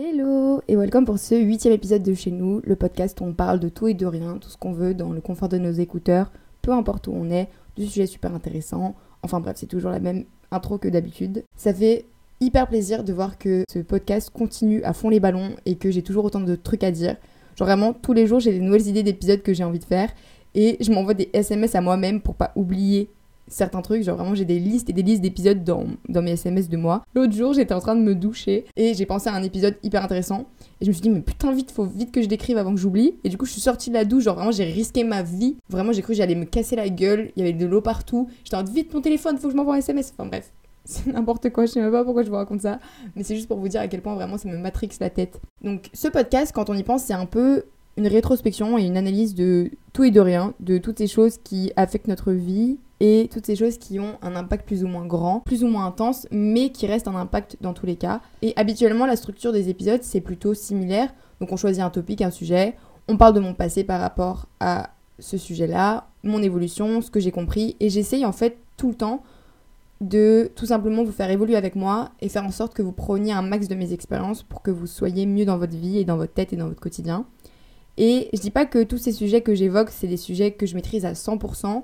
Hello et welcome pour ce huitième épisode de chez nous, le podcast où on parle de tout et de rien, tout ce qu'on veut dans le confort de nos écouteurs, peu importe où on est, du sujet super intéressant. Enfin bref, c'est toujours la même intro que d'habitude. Ça fait hyper plaisir de voir que ce podcast continue à fond les ballons et que j'ai toujours autant de trucs à dire. Genre vraiment, tous les jours, j'ai des nouvelles idées d'épisodes que j'ai envie de faire et je m'envoie des SMS à moi-même pour pas oublier certains trucs. Genre vraiment, j'ai des listes et des listes d'épisodes dans, dans mes SMS de moi. L'autre jour, j'étais en train de me doucher et j'ai pensé à un épisode hyper intéressant. Et je me suis dit, mais putain, vite, faut vite que je décrive avant que j'oublie. Et du coup, je suis sortie de la douche. Genre vraiment, j'ai risqué ma vie. Vraiment, j'ai cru que j'allais me casser la gueule. Il y avait de l'eau partout. J'étais en train de vite mon téléphone, faut que je m'envoie un SMS. Enfin bref. C'est n'importe quoi, je sais même pas pourquoi je vous raconte ça, mais c'est juste pour vous dire à quel point vraiment ça me matrix la tête. Donc ce podcast, quand on y pense, c'est un peu une rétrospection et une analyse de tout et de rien, de toutes ces choses qui affectent notre vie et toutes ces choses qui ont un impact plus ou moins grand, plus ou moins intense, mais qui restent un impact dans tous les cas. Et habituellement, la structure des épisodes, c'est plutôt similaire. Donc on choisit un topic, un sujet, on parle de mon passé par rapport à ce sujet-là, mon évolution, ce que j'ai compris, et j'essaye en fait tout le temps de tout simplement vous faire évoluer avec moi et faire en sorte que vous preniez un max de mes expériences pour que vous soyez mieux dans votre vie et dans votre tête et dans votre quotidien. Et je dis pas que tous ces sujets que j'évoque, c'est des sujets que je maîtrise à 100%,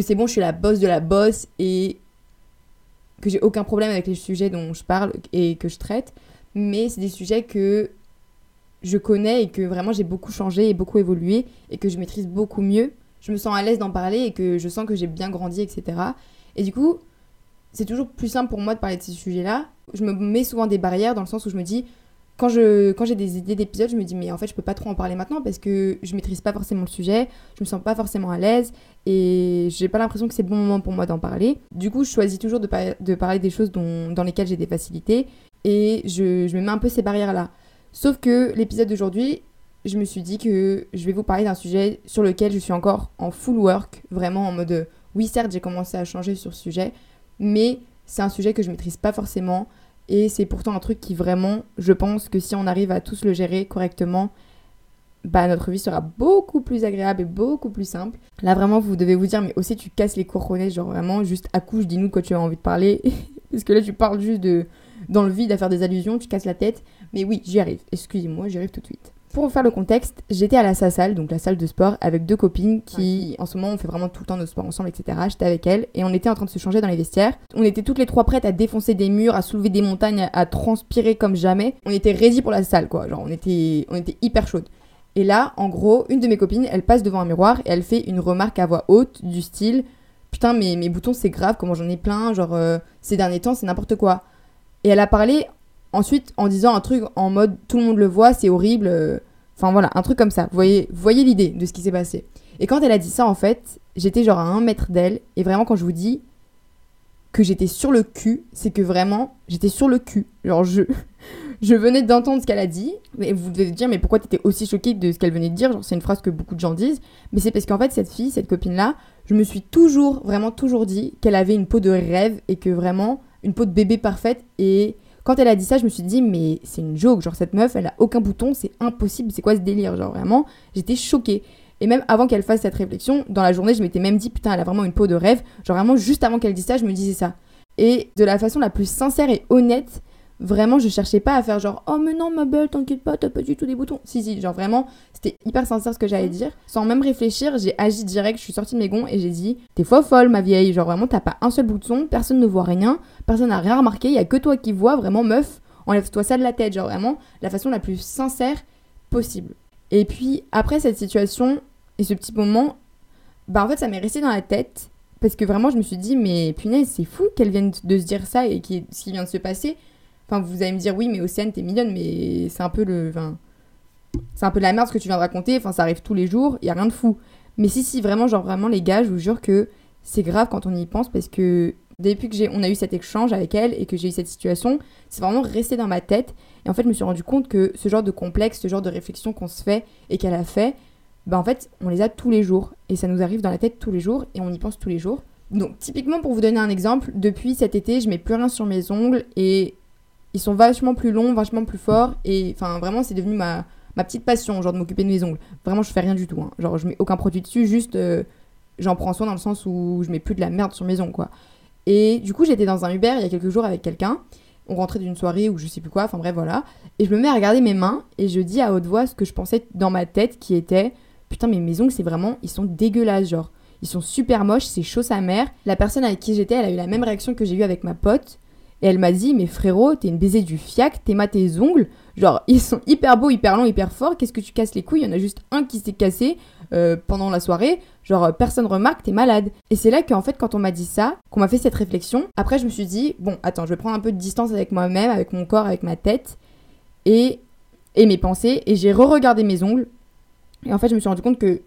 que c'est bon, je suis la bosse de la bosse et que j'ai aucun problème avec les sujets dont je parle et que je traite, mais c'est des sujets que je connais et que vraiment j'ai beaucoup changé et beaucoup évolué et que je maîtrise beaucoup mieux. Je me sens à l'aise d'en parler et que je sens que j'ai bien grandi, etc. Et du coup, c'est toujours plus simple pour moi de parler de ces sujets-là. Je me mets souvent des barrières dans le sens où je me dis, quand je quand j'ai des idées d'épisodes, je me dis mais en fait je peux pas trop en parler maintenant parce que je maîtrise pas forcément le sujet, je me sens pas forcément à l'aise et j'ai pas l'impression que c'est le bon moment pour moi d'en parler. Du coup, je choisis toujours de, de parler des choses dans lesquelles j'ai des facilités et je, je me mets un peu ces barrières là. Sauf que l'épisode d'aujourd'hui, je me suis dit que je vais vous parler d'un sujet sur lequel je suis encore en full work, vraiment en mode oui certes j'ai commencé à changer sur ce sujet, mais c'est un sujet que je maîtrise pas forcément et c'est pourtant un truc qui vraiment, je pense que si on arrive à tous le gérer correctement, bah notre vie sera beaucoup plus agréable et beaucoup plus simple. Là vraiment vous devez vous dire mais aussi tu casses les couronnets genre vraiment juste accouche dis-nous quand tu as envie de parler parce que là tu parles juste de dans le vide à faire des allusions, tu casses la tête. Mais oui, j'y arrive. Excusez-moi, j'y arrive tout de suite. Pour vous faire le contexte, j'étais à la salle, donc la salle de sport, avec deux copines qui, en ce moment, on fait vraiment tout le temps nos sports ensemble, etc. J'étais avec elles et on était en train de se changer dans les vestiaires. On était toutes les trois prêtes à défoncer des murs, à soulever des montagnes, à transpirer comme jamais. On était ready pour la salle, quoi. Genre, on était, on était hyper chaudes. Et là, en gros, une de mes copines, elle passe devant un miroir et elle fait une remarque à voix haute du style Putain, mais mes boutons, c'est grave, comment j'en ai plein, genre, euh, ces derniers temps, c'est n'importe quoi. Et elle a parlé ensuite en disant un truc en mode tout le monde le voit, c'est horrible. euh, Enfin voilà, un truc comme ça. Vous voyez, voyez l'idée de ce qui s'est passé. Et quand elle a dit ça, en fait, j'étais genre à un mètre d'elle. Et vraiment, quand je vous dis que j'étais sur le cul, c'est que vraiment, j'étais sur le cul. Genre, je, je venais d'entendre ce qu'elle a dit. Mais vous devez vous dire, mais pourquoi t'étais aussi choquée de ce qu'elle venait de dire? Genre, c'est une phrase que beaucoup de gens disent. Mais c'est parce qu'en fait, cette fille, cette copine-là, je me suis toujours, vraiment toujours dit qu'elle avait une peau de rêve et que vraiment, une peau de bébé parfaite. Et quand elle a dit ça, je me suis dit, mais c'est une joke. Genre, cette meuf, elle a aucun bouton, c'est impossible. C'est quoi ce délire? Genre, vraiment, j'étais choquée. Et même avant qu'elle fasse cette réflexion, dans la journée, je m'étais même dit, putain, elle a vraiment une peau de rêve. Genre, vraiment, juste avant qu'elle dise ça, je me disais ça. Et de la façon la plus sincère et honnête, vraiment, je cherchais pas à faire genre, oh, mais non, ma belle, t'inquiète pas, t'as pas du tout des boutons. Si, si, genre vraiment, c'était hyper sincère ce que j'allais dire. Sans même réfléchir, j'ai agi direct, je suis sortie de mes gonds et j'ai dit, t'es faux folle, ma vieille. Genre, vraiment, t'as pas un seul bouton, personne ne voit rien, personne n'a rien remarqué, y a que toi qui vois, vraiment, meuf, enlève-toi ça de la tête. Genre, vraiment, la façon la plus sincère possible. Et puis, après cette situation et ce petit moment, bah en fait, ça m'est resté dans la tête. Parce que vraiment, je me suis dit, mais punaise, c'est fou qu'elle vienne de se dire ça et ce qui vient de se passer. Enfin, vous allez me dire, oui, mais Océane, t'es mignonne, mais c'est un peu le. C'est un peu de la merde ce que tu viens de raconter. Enfin, ça arrive tous les jours, il y a rien de fou. Mais si, si, vraiment, genre, vraiment, les gars, je vous jure que c'est grave quand on y pense parce que depuis que j'ai, on a eu cet échange avec elle et que j'ai eu cette situation, c'est vraiment resté dans ma tête. Et en fait, je me suis rendu compte que ce genre de complexe, ce genre de réflexion qu'on se fait et qu'elle a fait, bah en fait, on les a tous les jours. Et ça nous arrive dans la tête tous les jours et on y pense tous les jours. Donc, typiquement, pour vous donner un exemple, depuis cet été, je mets plus rien sur mes ongles et ils sont vachement plus longs, vachement plus forts. Et enfin, vraiment, c'est devenu ma, ma petite passion, genre de m'occuper de mes ongles. Vraiment, je fais rien du tout. hein. Genre, je mets aucun produit dessus, juste euh, j'en prends soin dans le sens où je mets plus de la merde sur mes ongles, quoi. Et du coup, j'étais dans un Uber il y a quelques jours avec quelqu'un. on rentrait d'une soirée ou je sais plus quoi, enfin bref, voilà. Et je me mets à regarder mes mains et je dis à haute voix ce que je pensais dans ma tête qui était Putain, mais mes ongles, c'est vraiment. Ils sont dégueulasses, genre. Ils sont super moches, c'est chaud sa mère. La personne avec qui j'étais, elle a eu la même réaction que j'ai eu avec ma pote. Et elle m'a dit, mais frérot, t'es une baiser du fiac, t'aimes tes ongles. Genre, ils sont hyper beaux, hyper longs, hyper forts. Qu'est-ce que tu casses les couilles? Il y en a juste un qui s'est cassé euh, pendant la soirée. Genre, personne remarque, t'es malade. Et c'est là qu'en fait, quand on m'a dit ça, qu'on m'a fait cette réflexion, après, je me suis dit, bon, attends, je vais prendre un peu de distance avec moi-même, avec mon corps, avec ma tête et, et mes pensées. Et j'ai re-regardé mes ongles. Et en fait, je me suis rendu compte que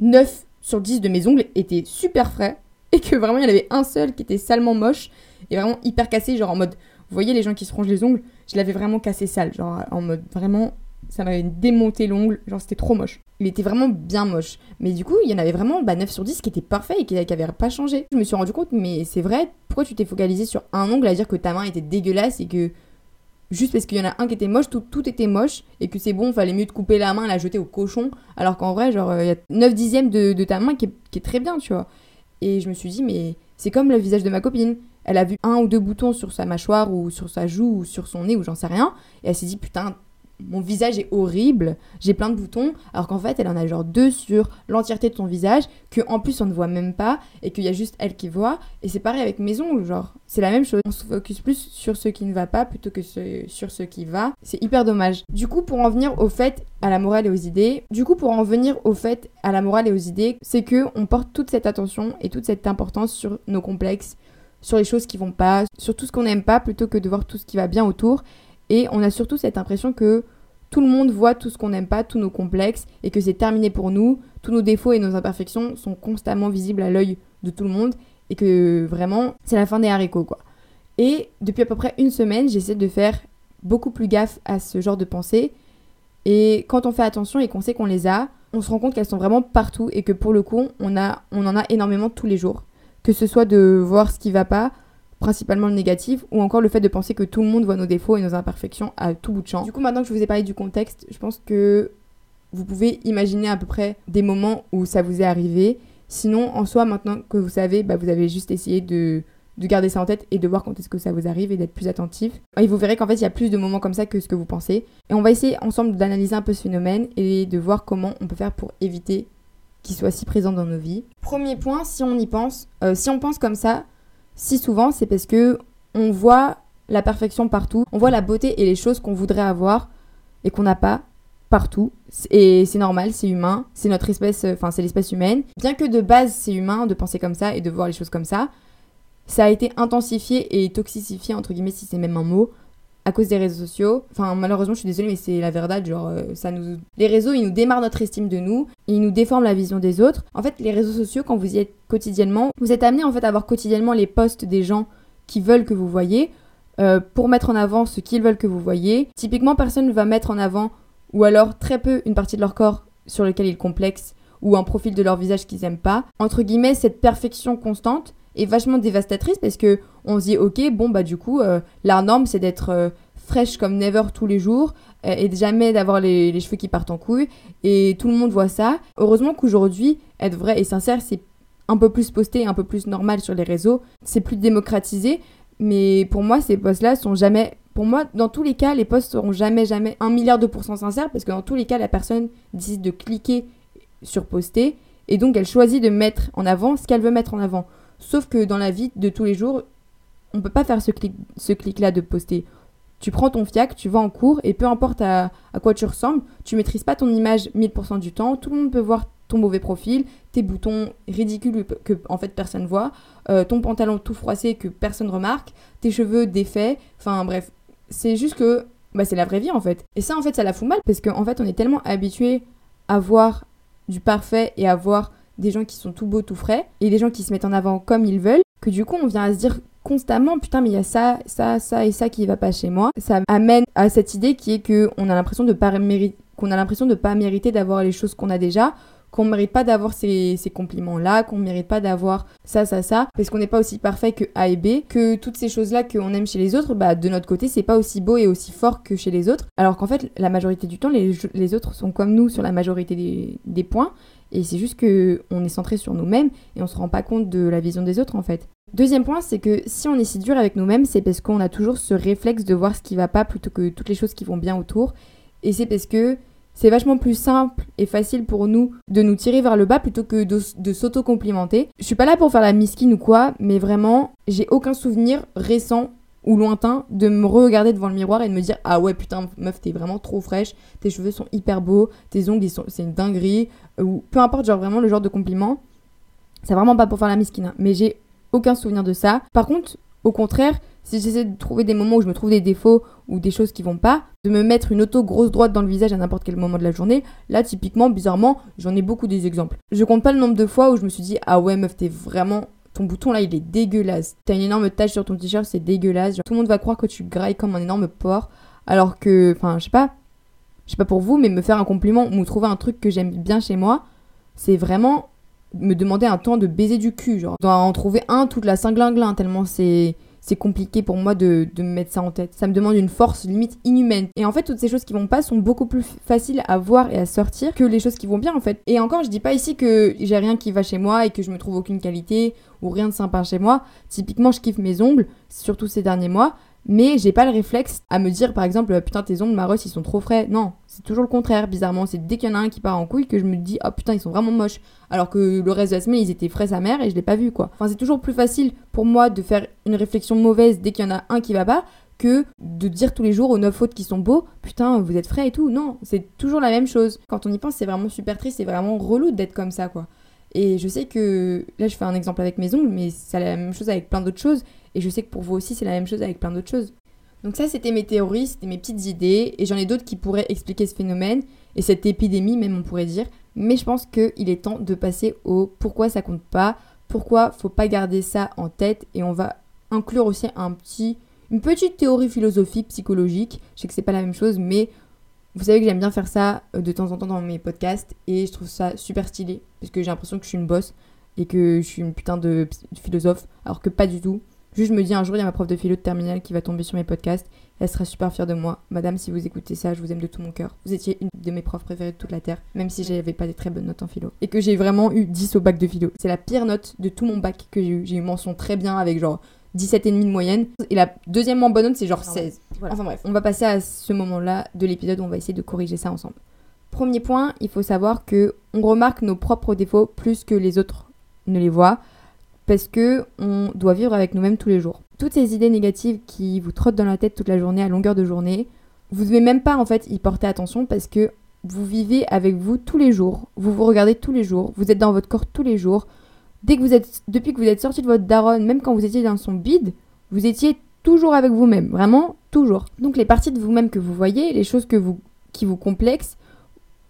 9 sur 10 de mes ongles étaient super frais. Et que vraiment, il y en avait un seul qui était salement moche et vraiment hyper cassé, genre en mode, vous voyez les gens qui se rongent les ongles, je l'avais vraiment cassé sale, genre en mode vraiment, ça m'avait démonté l'ongle, genre c'était trop moche. Il était vraiment bien moche. Mais du coup, il y en avait vraiment bah, 9 sur 10 qui étaient parfaits et qui n'avaient pas changé. Je me suis rendu compte, mais c'est vrai, pourquoi tu t'es focalisé sur un ongle à dire que ta main était dégueulasse et que juste parce qu'il y en a un qui était moche, tout, tout était moche, et que c'est bon, fallait mieux te couper la main, la jeter au cochon, alors qu'en vrai, genre, il y a 9 dixièmes de, de ta main qui est, qui est, très bien, tu vois. Et je me suis dit, mais c'est comme le visage de ma copine. Elle a vu un ou deux boutons sur sa mâchoire ou sur sa joue ou sur son nez ou j'en sais rien. Et elle s'est dit putain, mon visage est horrible, j'ai plein de boutons, alors qu'en fait elle en a genre deux sur l'entièreté de son visage, que en plus on ne voit même pas, et qu'il y a juste elle qui voit. Et c'est pareil avec mes ongles, genre, c'est la même chose. On se focus plus sur ce qui ne va pas plutôt que sur ce qui va. C'est hyper dommage. Du coup, pour en venir au fait, à la morale et aux idées, du coup, pour en venir au fait, à la morale et aux idées, c'est que on porte toute cette attention et toute cette importance sur nos complexes, sur les choses qui vont pas, sur tout ce qu'on n'aime pas plutôt que de voir tout ce qui va bien autour. Et on a surtout cette impression que tout le monde voit tout ce qu'on n'aime pas, tous nos complexes, et que c'est terminé pour nous. Tous nos défauts et nos imperfections sont constamment visibles à l'œil de tout le monde, et que vraiment, c'est la fin des haricots, quoi. Et depuis à peu près une semaine, j'essaie de faire beaucoup plus gaffe à ce genre de pensées. Et quand on fait attention et qu'on sait qu'on les a, on se rend compte qu'elles sont vraiment partout et que pour le coup, on, a, on en a énormément tous les jours que ce soit de voir ce qui va pas, principalement le négatif, ou encore le fait de penser que tout le monde voit nos défauts et nos imperfections à tout bout de champ. Du coup, maintenant que je vous ai parlé du contexte, je pense que vous pouvez imaginer à peu près des moments où ça vous est arrivé. Sinon, en soi, maintenant que vous savez, bah, vous avez juste essayé de, de garder ça en tête et de voir quand est-ce que ça vous arrive et d'être plus attentif. Et vous verrez qu'en fait, il y a plus de moments comme ça que ce que vous pensez. Et on va essayer ensemble d'analyser un peu ce phénomène et de voir comment on peut faire pour éviter qui soit si présent dans nos vies. Premier point, si on y pense, euh, si on pense comme ça, si souvent, c'est parce que on voit la perfection partout, on voit la beauté et les choses qu'on voudrait avoir et qu'on n'a pas partout. Et c'est normal, c'est humain, c'est notre espèce, enfin c'est l'espèce humaine. Bien que de base c'est humain de penser comme ça et de voir les choses comme ça, ça a été intensifié et toxifié entre guillemets si c'est même un mot à cause des réseaux sociaux. Enfin, malheureusement, je suis désolée, mais c'est la verdade. Genre, euh, ça nous... les réseaux, ils nous démarrent notre estime de nous, ils nous déforment la vision des autres. En fait, les réseaux sociaux, quand vous y êtes quotidiennement, vous êtes amené en fait à voir quotidiennement les posts des gens qui veulent que vous voyez euh, pour mettre en avant ce qu'ils veulent que vous voyez. Typiquement, personne ne va mettre en avant, ou alors très peu, une partie de leur corps sur lequel ils complexent ou un profil de leur visage qu'ils aiment pas. Entre guillemets, cette perfection constante est vachement dévastatrice parce que on se dit ok bon bah du coup euh, la norme c'est d'être euh, fraîche comme never tous les jours euh, et jamais d'avoir les, les, cheveux qui partent en couille et tout le monde voit ça. Heureusement qu'aujourd'hui être vrai et sincère c'est un peu plus posté, un peu plus normal sur les réseaux, c'est plus démocratisé. Mais pour moi ces posts là sont jamais pour moi, dans tous les cas, les posts seront jamais, jamais un milliard de pourcents sincères parce que dans tous les cas, la personne décide de cliquer sur poster et donc elle choisit de mettre en avant ce qu'elle veut mettre en avant. Sauf que dans la vie de tous les jours, on peut pas faire ce clic, ce clic-là de poster. Tu prends ton fiac, tu vas en cours et peu importe à, quoi tu ressembles, tu maîtrises pas ton image 1000% du temps. Tout le monde peut voir ton mauvais profil, tes boutons ridicules que en fait personne voit, euh, ton pantalon tout froissé que personne remarque, tes cheveux défaits. Enfin bref, c'est juste que bah, c'est la vraie vie en fait. Et ça en fait ça la fout mal parce qu'en en fait on est tellement habitué à voir du parfait et à voir des gens qui sont tout beaux, tout frais, et des gens qui se mettent en avant comme ils veulent, que du coup on vient à se dire constamment putain mais il y a ça, ça, ça et ça qui va pas chez moi. Ça amène à cette idée qui est que on a l'impression de pas qu'on a l'impression de pas mériter d'avoir les choses qu'on a déjà, qu'on mérite pas d'avoir ces, ces compliments-là, qu'on mérite pas d'avoir ça, ça, ça, parce qu'on n'est pas aussi parfait que A et B, que toutes ces choses-là qu'on aime chez les autres, bah de notre côté, c'est pas aussi beau et aussi fort que chez les autres. Alors qu'en fait, la majorité du temps, les, les autres sont comme nous sur la majorité des, des points, et c'est juste que on est centré sur nous-mêmes et on se rend pas compte de la vision des autres en fait. Deuxième point, c'est que si on est si dur avec nous-mêmes, c'est parce qu'on a toujours ce réflexe de voir ce qui va pas plutôt que toutes les choses qui vont bien autour. Et c'est parce que c'est vachement plus simple et facile pour nous de nous tirer vers le bas plutôt que de, de s'auto-complimenter. Je suis pas là pour faire la miskine ou quoi, mais vraiment, j'ai aucun souvenir récent ou lointain de me regarder devant le miroir et de me dire ah ouais putain meuf t'es vraiment trop fraîche, tes cheveux sont hyper beaux, tes ongles c'est une dinguerie ou peu importe genre vraiment le genre de compliment. C'est vraiment pas pour faire la miskine, hein. mais j'ai aucun souvenir de ça. Par contre, au contraire, si j'essaie de trouver des moments où je me trouve des défauts ou des choses qui vont pas, de me mettre une auto grosse droite dans le visage à n'importe quel moment de la journée, là typiquement, bizarrement, j'en ai beaucoup des exemples. Je compte pas le nombre de fois où je me suis dit ah ouais meuf t'es vraiment ton bouton là il est dégueulasse. T'as une énorme tache sur ton t-shirt, c'est dégueulasse. tout le monde va croire que tu grailles comme un énorme porc. Alors que, enfin, je sais pas, je sais pas pour vous, mais me faire un compliment ou trouver un truc que j'aime bien chez moi, c'est vraiment me demander un temps de baiser du cul. Genre, dois trouver un toute la cinglinglin, tellement c'est c'est compliqué pour moi de, de, me mettre ça en tête. Ça me demande une force limite inhumaine. Et en fait, toutes ces choses qui vont pas sont beaucoup plus faciles à voir et à sortir que les choses qui vont bien en fait. Et encore, je dis pas ici que j'ai rien qui va chez moi et que je me trouve aucune qualité ou rien de sympa chez moi. Typiquement, je kiffe mes ongles, surtout ces derniers mois. Mais j'ai pas le réflexe à me dire, par exemple, putain, tes ongles, Maros, ils sont trop frais. Non, c'est toujours le contraire, bizarrement. C'est dès qu'il y en a un qui part en couille que je me dis, oh putain, ils sont vraiment moches. Alors que le reste de la semaine, ils étaient frais sa mère et je l'ai pas vu, quoi. Enfin, c'est toujours plus facile pour moi de faire une réflexion mauvaise dès qu'il y en a un qui va pas que de dire tous les jours aux neuf autres qui sont beaux, putain, vous êtes frais et tout. Non, c'est toujours la même chose. Quand on y pense, c'est vraiment super triste, c'est vraiment relou d'être comme ça, quoi. Et je sais que là, je fais un exemple avec mes ongles, mais c'est la même chose avec plein d'autres choses. Et je sais que pour vous aussi, c'est la même chose avec plein d'autres choses. Donc ça, c'était mes théories, c'était mes petites idées, et j'en ai d'autres qui pourraient expliquer ce phénomène, et cette épidémie même, on pourrait dire. Mais je pense qu'il est temps de passer au pourquoi ça compte pas, pourquoi faut pas garder ça en tête, et on va inclure aussi un petit, une petite théorie philosophique, psychologique. Je sais que c'est pas la même chose, mais vous savez que j'aime bien faire ça euh, de temps en temps dans mes podcasts, et je trouve ça super stylé, parce que j'ai l'impression que je suis une bosse, et que je suis une putain de philosophe, alors que pas du tout. Juste, je me dis un jour, il y a ma prof de philo de terminale qui va tomber sur mes podcasts. Elle sera super fière de moi. Madame, si vous écoutez ça, je vous aime de tout mon cœur. Vous étiez une de mes profs préférées de toute la Terre, même si j'avais pas des très bonnes notes en philo. Et que j'ai vraiment eu 10 au bac de philo. C'est la pire note de tout mon bac que j'ai eu. J'ai eu mention très bien avec genre 17,5 de moyenne. Et la deuxième moins bonne note, c'est genre 16. Enfin bref, on va passer à ce moment-là de l'épisode où on va essayer de corriger ça ensemble. Premier point, il faut savoir que on remarque nos propres défauts plus que les autres ne les voient parce que on doit vivre avec nous-mêmes tous les jours. Toutes ces idées négatives qui vous trottent dans la tête toute la journée, à longueur de journée, vous devez même pas en fait y porter attention parce que vous vivez avec vous tous les jours, vous vous regardez tous les jours, vous êtes dans votre corps tous les jours. Depuis que vous êtes sorti de votre daronne, même quand vous étiez dans son bide, vous étiez toujours avec vous-même, vraiment toujours. Donc les parties de vous-même que vous voyez, les choses qui vous complexent,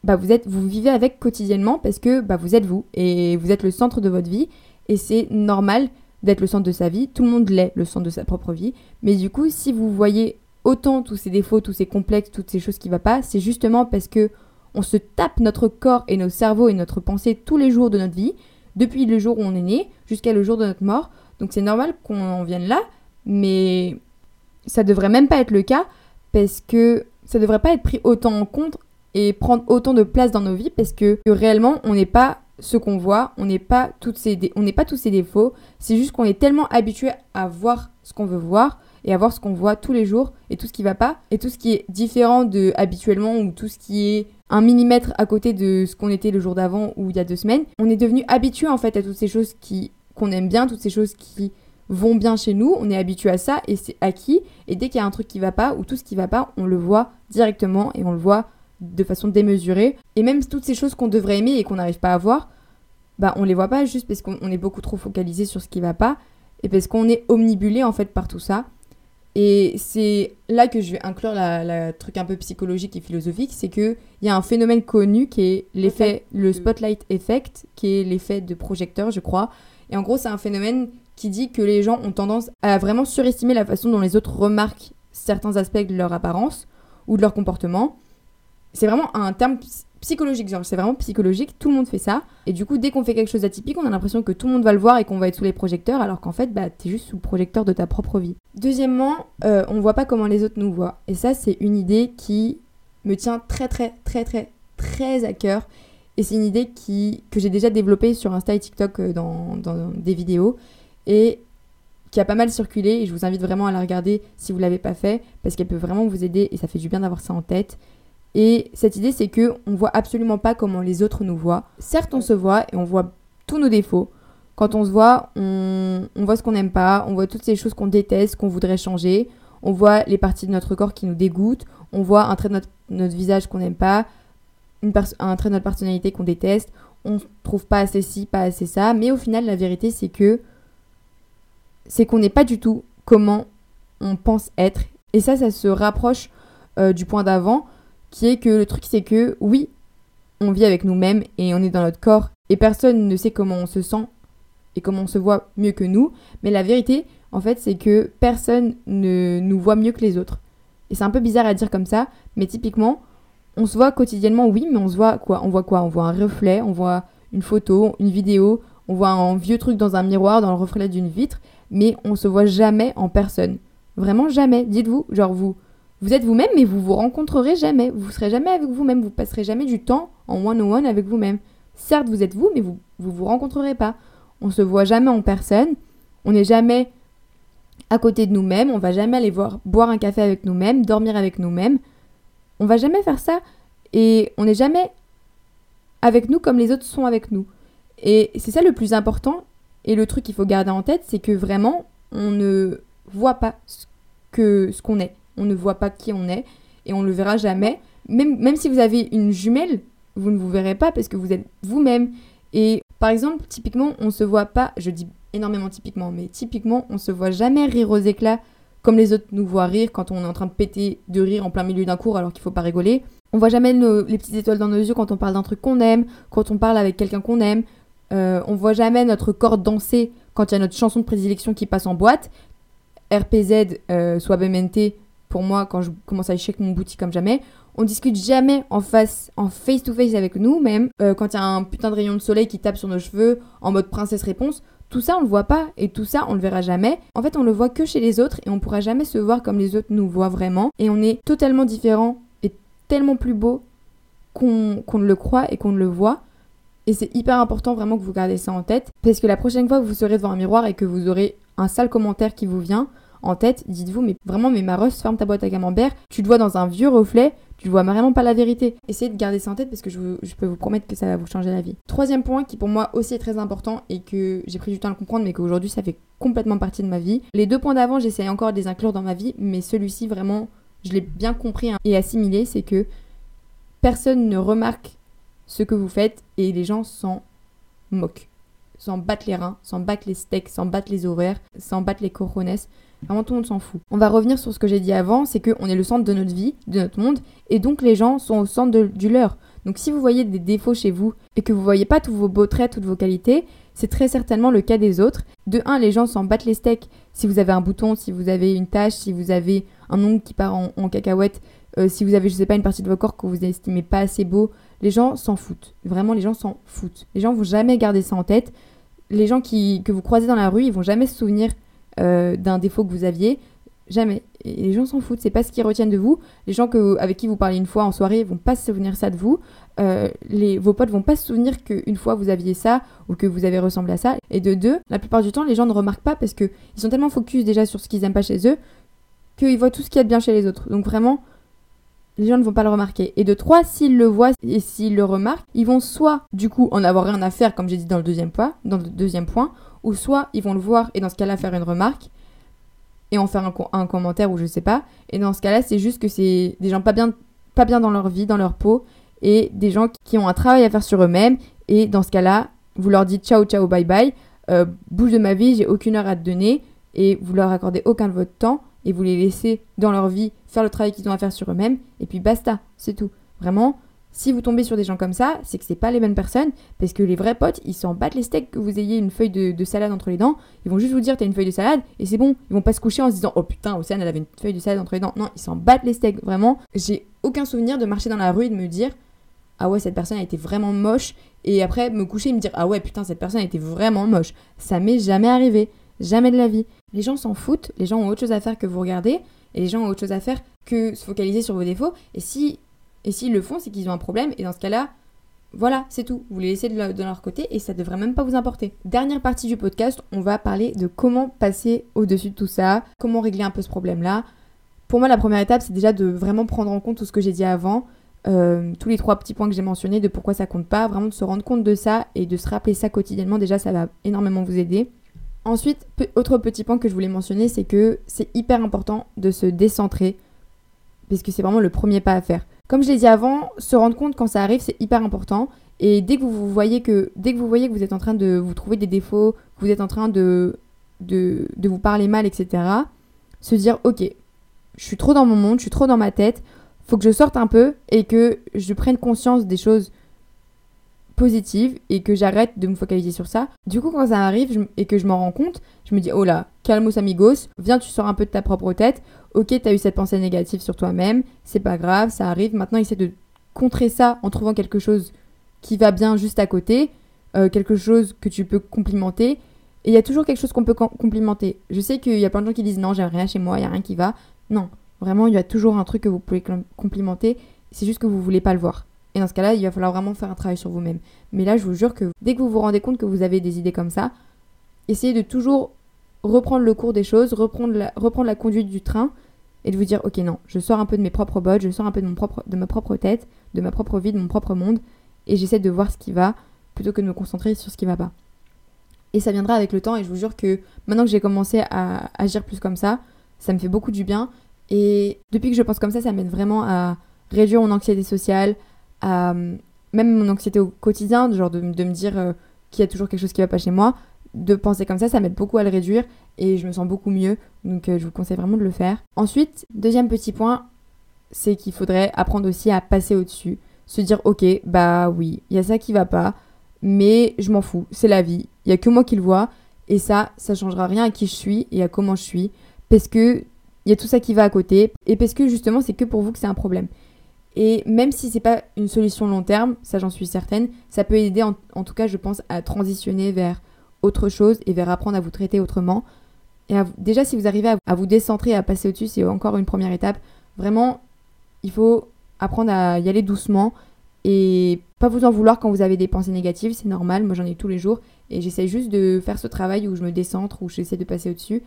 bah vous êtes, vous vivez avec quotidiennement parce que bah vous êtes vous et vous êtes le centre de votre vie et c'est normal d'être le centre de sa vie. Tout le monde l'est, le centre de sa propre vie. Mais du coup, si vous voyez autant tous ces défauts, tous ces complexes, toutes ces choses qui ne vont pas, c'est justement parce que on se tape notre corps et nos cerveaux et notre pensée tous les jours de notre vie, depuis le jour où on est né jusqu'à le jour de notre mort. Donc c'est normal qu'on en vienne là, mais ça devrait même pas être le cas parce que ça devrait pas être pris autant en compte et prendre autant de place dans nos vies parce que réellement on n'est pas ce qu'on voit, on n'est pas, toutes ces on n'est pas tous ces défauts, c'est juste qu'on est tellement habitué à voir ce qu'on veut voir et à voir ce qu'on voit tous les jours et tout ce qui va pas et tout ce qui est différent de habituellement ou tout ce qui est un millimètre à côté de ce qu'on était le jour d'avant ou il y a deux semaines. On est devenu habitué en fait à toutes ces choses qui qu'on aime bien, toutes ces choses qui vont bien chez nous, on est habitué à ça et c'est acquis. Et dès qu'il y a un truc qui va pas ou tout ce qui va pas, on le voit directement et on le voit de façon démesurée. Et même toutes ces choses qu'on devrait aimer et qu'on n'arrive pas à voir, bah on les voit pas juste parce qu'on est beaucoup trop focalisé sur ce qui va pas et parce qu'on est omnibulé en fait par tout ça. Et c'est là que je vais inclure la, truc un peu psychologique et philosophique, c'est qu'il y a un phénomène connu qui est l'effet, le spotlight effect, qui est l'effet de projecteur, je crois. Et en gros, c'est un phénomène qui dit que les gens ont tendance à vraiment surestimer la façon dont les autres remarquent certains aspects de leur apparence ou de leur comportement c'est vraiment un terme psychologique, genre c'est vraiment psychologique, tout le monde fait ça. Et du coup, dès qu'on fait quelque chose d'atypique, on a l'impression que tout le monde va le voir et qu'on va être sous les projecteurs, alors qu'en fait, bah, t'es juste sous le projecteur de ta propre vie. Deuxièmement, euh, on voit pas comment les autres nous voient. Et ça, c'est une idée qui me tient très très très très très à cœur. Et c'est une idée qui, que j'ai déjà développée sur Insta et TikTok euh, dans, dans des vidéos. Et qui a pas mal circulé et je vous invite vraiment à la regarder si vous l'avez pas fait parce qu'elle peut vraiment vous aider et ça fait du bien d'avoir ça en tête. Et cette idée, c'est que on voit absolument pas comment les autres nous voient. Certes, on se voit et on voit tous nos défauts. Quand on se voit, on, voit ce qu'on n'aime pas, on voit toutes ces choses qu'on déteste, qu'on voudrait changer, on voit les parties de notre corps qui nous dégoûtent, on voit un trait de notre, visage qu'on n'aime pas, un trait de notre personnalité qu'on déteste, on trouve pas assez ci, pas assez ça, mais au final, la vérité, c'est que c'est qu'on n'est pas du tout comment on pense être. Et ça, ça se rapproche euh, du point d'avant, qui est que le truc, c'est que oui, on vit avec nous-mêmes et on est dans notre corps, et personne ne sait comment on se sent et comment on se voit mieux que nous, mais la vérité, en fait, c'est que personne ne nous voit mieux que les autres. Et c'est un peu bizarre à dire comme ça, mais typiquement, on se voit quotidiennement, oui, mais on se voit quoi? On voit quoi? On voit un reflet, on voit une photo, une vidéo, on voit un vieux truc dans un miroir, dans le reflet d'une vitre, mais on se voit jamais en personne. Vraiment jamais. Dites-vous, genre vous, vous êtes vous-même, mais vous vous rencontrerez jamais. Vous serez jamais avec vous-même. Vous passerez jamais du temps en one-on-one avec vous-même. Certes, vous êtes vous, mais vous, vous vous rencontrerez pas. On se voit jamais en personne. On n'est jamais à côté de nous-mêmes. On va jamais aller voir, boire un café avec nous-mêmes, dormir avec nous-mêmes. On va jamais faire ça. Et on n'est jamais avec nous comme les autres sont avec nous. Et c'est ça le plus important. Et le truc qu'il faut garder en tête, c'est que vraiment, on ne voit pas ce qu'on est. On ne voit pas qui on est et on ne le verra jamais. Même, même si vous avez une jumelle, vous ne vous verrez pas parce que vous êtes vous-même. Et par exemple, typiquement, on se voit pas, je dis énormément typiquement, mais typiquement, on se voit jamais rire aux éclats comme les autres nous voient rire quand on est en train de péter de rire en plein milieu d'un cours alors qu'il faut pas rigoler. On voit jamais les petites étoiles dans nos yeux quand on parle d'un truc qu'on aime, quand on parle avec quelqu'un qu'on aime. Euh, on voit jamais notre corps danser quand il y a notre chanson de prédilection qui passe en boîte. RPZ, euh, soit BMNT, pour moi, quand je commence à échec mon boutique comme jamais. On discute jamais en face, en face to face avec nous, même euh, quand il y a un putain de rayon de soleil qui tape sur nos cheveux en mode princesse réponse. Tout ça, on le voit pas et tout ça, on le verra jamais. En fait, on le voit que chez les autres et on pourra jamais se voir comme les autres nous voient vraiment. Et on est totalement différent et tellement plus beau qu'on ne le croit et qu'on ne le voit. Et c'est hyper important vraiment que vous gardez ça en tête. Parce que la prochaine fois que vous serez devant un miroir et que vous aurez un sale commentaire qui vous vient en tête, dites-vous, mais vraiment, mais Maros, ferme ta boîte à camembert. Tu te vois dans un vieux reflet, tu vois vraiment pas la vérité. Essayez de garder ça en tête parce que je, peux vous promettre que ça va vous changer la vie. Troisième point qui pour moi aussi est très important et que j'ai pris du temps à le comprendre mais qu'aujourd'hui ça fait complètement partie de ma vie. Les deux points d'avant j'essaie encore de les inclure dans ma vie mais celui-ci vraiment je l'ai bien compris hein, et assimilé c'est que personne ne remarque ce que vous faites et les gens s'en moquent. S'en battent les reins, s'en battent les steaks, s'en battent les ovaires, s'en battent les corones. Vraiment, tout le monde s'en fout. On va revenir sur ce que j'ai dit avant, c'est qu'on est le centre de notre vie, de notre monde, et donc les gens sont au centre du leur. Donc si vous voyez des défauts chez vous et que vous voyez pas tous vos beaux traits, toutes vos qualités, c'est très certainement le cas des autres. De un, les gens s'en battent les steaks. Si vous avez un bouton, si vous avez une tache, si vous avez un ongle qui part en, cacahuète, euh, si vous avez, je sais pas, une partie de votre corps que vous estimez pas assez beau, les gens s'en foutent. Vraiment, les gens s'en foutent. Les gens vont jamais garder ça en tête. Les gens qui, que vous croisez dans la rue, ils vont jamais se souvenir euh, d'un défaut que vous aviez. Jamais. Et les gens s'en foutent. C'est pas ce qu'ils retiennent de vous. Les gens que, avec qui vous parlez une fois en soirée vont pas se souvenir ça de vous. Euh, les, vos potes vont pas se souvenir qu'une fois vous aviez ça ou que vous avez ressemblé à ça. Et de deux, la plupart du temps, les gens ne remarquent pas parce qu'ils sont tellement focus déjà sur ce qu'ils aiment pas chez eux qu'ils voient tout ce qu'il y a de bien chez les autres. Donc vraiment, les gens ne vont pas le remarquer. Et de trois, s'ils le voient et s'ils le remarquent, ils vont soit du coup en avoir rien à faire, comme j'ai dit dans le deuxième point, dans le deuxième point, ou soit ils vont le voir et dans ce cas-là faire une remarque et en faire un, commentaire ou je sais pas. Et dans ce cas-là, c'est juste que c'est des gens pas bien, pas bien dans leur vie, dans leur peau, et des gens qui ont un travail à faire sur eux-mêmes. Et dans ce cas-là, vous leur dites ciao, ciao, bye bye, euh, bouge de ma vie, j'ai aucune heure à te donner, et vous leur accordez aucun de votre temps, et vous les laissez dans leur vie faire le travail qu'ils ont à faire sur eux-mêmes, et puis basta, c'est tout. Vraiment, si vous tombez sur des gens comme ça, c'est que c'est pas les bonnes personnes, parce que les vrais potes, ils s'en battent les steaks que vous ayez une feuille de, salade entre les dents. Ils vont juste vous dire t'as une feuille de salade et c'est bon. Ils vont pas se coucher en se disant oh putain, Océane elle avait une feuille de salade entre les dents. Non, ils s'en battent les steaks. Vraiment, j'ai aucun souvenir de marcher dans la rue et de me dire ah ouais cette personne a été vraiment moche et après me coucher et me dire ah ouais putain cette personne a été vraiment moche. Ça m'est jamais arrivé, jamais de la vie. Les gens s'en foutent, les gens ont autre chose à faire que vous regarder et les gens ont autre chose à faire que se focaliser sur vos défauts. Et si et s'ils le font, c'est qu'ils ont un problème. Et dans ce cas-là, voilà, c'est tout. Vous les laissez de, leur, côté et ça devrait même pas vous importer. Dernière partie du podcast, on va parler de comment passer au-dessus de tout ça, comment régler un peu ce problème-là. Pour moi, la première étape, c'est déjà de vraiment prendre en compte tout ce que j'ai dit avant, euh, tous les trois petits points que j'ai mentionnés, de pourquoi ça compte pas, vraiment de se rendre compte de ça et de se rappeler ça quotidiennement. Déjà, ça va énormément vous aider. Ensuite, autre petit point que je voulais mentionner, c'est que c'est hyper important de se décentrer, parce que c'est vraiment le premier pas à faire. Comme je l'ai dit avant, se rendre compte quand ça arrive, c'est hyper important. Et dès que vous voyez que, dès que vous voyez que vous êtes en train de vous trouver des défauts, que vous êtes en train de, de, vous parler mal, etc., se dire, ok, je suis trop dans mon monde, je suis trop dans ma tête, faut que je sorte un peu et que je prenne conscience des choses positives et que j'arrête de me focaliser sur ça. Du coup, quand ça arrive et que je m'en rends compte, je me dis oh là, calmos amigos, viens, tu sors un peu de ta propre tête. Ok, t'as eu cette pensée négative sur toi-même, c'est pas grave, ça arrive. Maintenant, essaie de contrer ça en trouvant quelque chose qui va bien juste à côté, euh, quelque chose que tu peux complimenter. Et il y a toujours quelque chose qu'on peut complimenter. Je sais qu'il y a plein de gens qui disent non, j'ai rien chez moi, il y a rien qui va. Non, vraiment, il y a toujours un truc que vous pouvez complimenter. C'est juste que vous voulez pas le voir. Et dans ce cas-là, il va falloir vraiment faire un travail sur vous-même. Mais là, je vous jure que dès que vous vous rendez compte que vous avez des idées comme ça, essayez de toujours reprendre le cours des choses, reprendre la, conduite du train et de vous dire ok non, je sors un peu de mes propres bottes, je sors un peu de, mon propre, de ma propre tête, de ma propre vie, de mon propre monde et j'essaie de voir ce qui va plutôt que de me concentrer sur ce qui va pas. Et ça viendra avec le temps et je vous jure que maintenant que j'ai commencé à agir plus comme ça, ça me fait beaucoup du bien et depuis que je pense comme ça, ça m'aide vraiment à réduire mon anxiété sociale, même mon anxiété au quotidien, genre de, de me dire euh, qu'il y a toujours quelque chose qui va pas chez moi. De penser comme ça, ça m'aide beaucoup à le réduire et je me sens beaucoup mieux. Donc euh, je vous conseille vraiment de le faire. Ensuite, deuxième petit point, c'est qu'il faudrait apprendre aussi à passer au-dessus. Se dire, ok, bah oui, il y a ça qui va pas, mais je m'en fous, c'est la vie. Il y a que moi qui le vois et ça, ça changera rien à qui je suis et à comment je suis. Parce que il y a tout ça qui va à côté, et parce que justement, c'est que pour vous que c'est un problème. Et même si c'est pas une solution long terme, ça j'en suis certaine, ça peut aider en, tout cas, je pense, à transitionner vers autre chose et vers apprendre à vous traiter autrement. Et déjà, si vous arrivez à, vous décentrer, à passer au-dessus, c'est encore une première étape. Vraiment, il faut apprendre à y aller doucement et pas vous en vouloir quand vous avez des pensées négatives, c'est normal, moi j'en ai tous les jours et j'essaie juste de faire ce travail où je me décentre, où j'essaie de passer au-dessus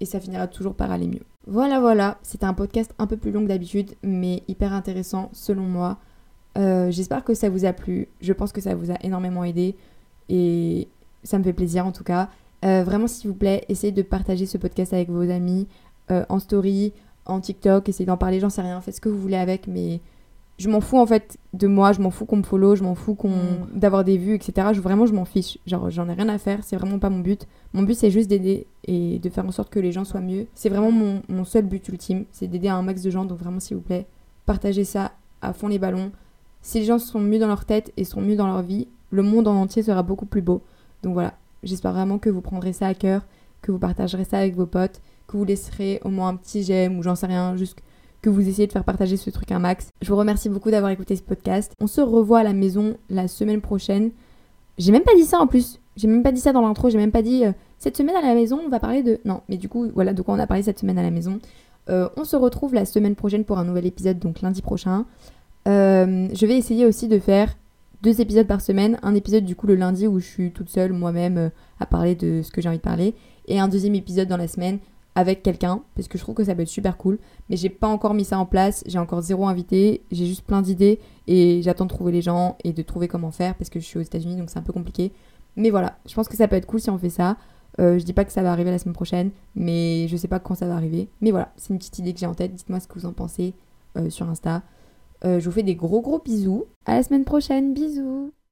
et ça finira toujours par aller mieux. Voilà, voilà, c'était un podcast un peu plus long que d'habitude, mais hyper intéressant selon moi. Euh, j'espère que ça vous a plu, je pense que ça vous a énormément aidé. Et ça me fait plaisir en tout cas. Euh, vraiment, s'il vous plaît, essayez de partager ce podcast avec vos amis euh, en story, en TikTok, essayez d'en parler, j'en sais rien, faites ce que vous voulez avec, mais je m'en fous en fait de moi, je m'en fous qu'on me follow, je m'en fous qu'on mm. d'avoir des vues, etc. Je, vraiment, je m'en fiche. Genre, j'en ai rien à faire, c'est vraiment pas mon but. Mon but, c'est juste d'aider et de faire en sorte que les gens soient mieux. C'est vraiment mon, mon, seul but ultime, c'est d'aider un max de gens. Donc, vraiment, s'il vous plaît, partagez ça à fond les ballons. Si les gens sont mieux dans leur tête et sont mieux dans leur vie, le monde en entier sera beaucoup plus beau. Donc, voilà, j'espère vraiment que vous prendrez ça à cœur, que vous partagerez ça avec vos potes, que vous laisserez au moins un petit j'aime ou j'en sais rien, juste que vous essayez de faire partager ce truc un max. Je vous remercie beaucoup d'avoir écouté ce podcast. On se revoit à la maison la semaine prochaine. J'ai même pas dit ça en plus. J'ai même pas dit ça dans l'intro. J'ai même pas dit euh, cette semaine à la maison, on va parler de. Non, mais du coup, voilà de quoi on a parlé cette semaine à la maison. Euh, on se retrouve la semaine prochaine pour un nouvel épisode, donc lundi prochain. Euh, je vais essayer aussi de faire deux épisodes par semaine. Un épisode du coup le lundi où je suis toute seule moi-même à parler de ce que j'ai envie de parler. Et un deuxième épisode dans la semaine avec quelqu'un parce que je trouve que ça peut être super cool. Mais j'ai pas encore mis ça en place, j'ai encore zéro invité, j'ai juste plein d'idées et j'attends de trouver les gens et de trouver comment faire parce que je suis aux États-Unis donc c'est un peu compliqué. Mais voilà, je pense que ça peut être cool si on fait ça. Euh, je dis pas que ça va arriver la semaine prochaine, mais je sais pas quand ça va arriver. Mais voilà, c'est une petite idée que j'ai en tête. Dites-moi ce que vous en pensez euh, sur Insta. Euh, je vous fais des gros gros bisous. À la semaine prochaine, bisous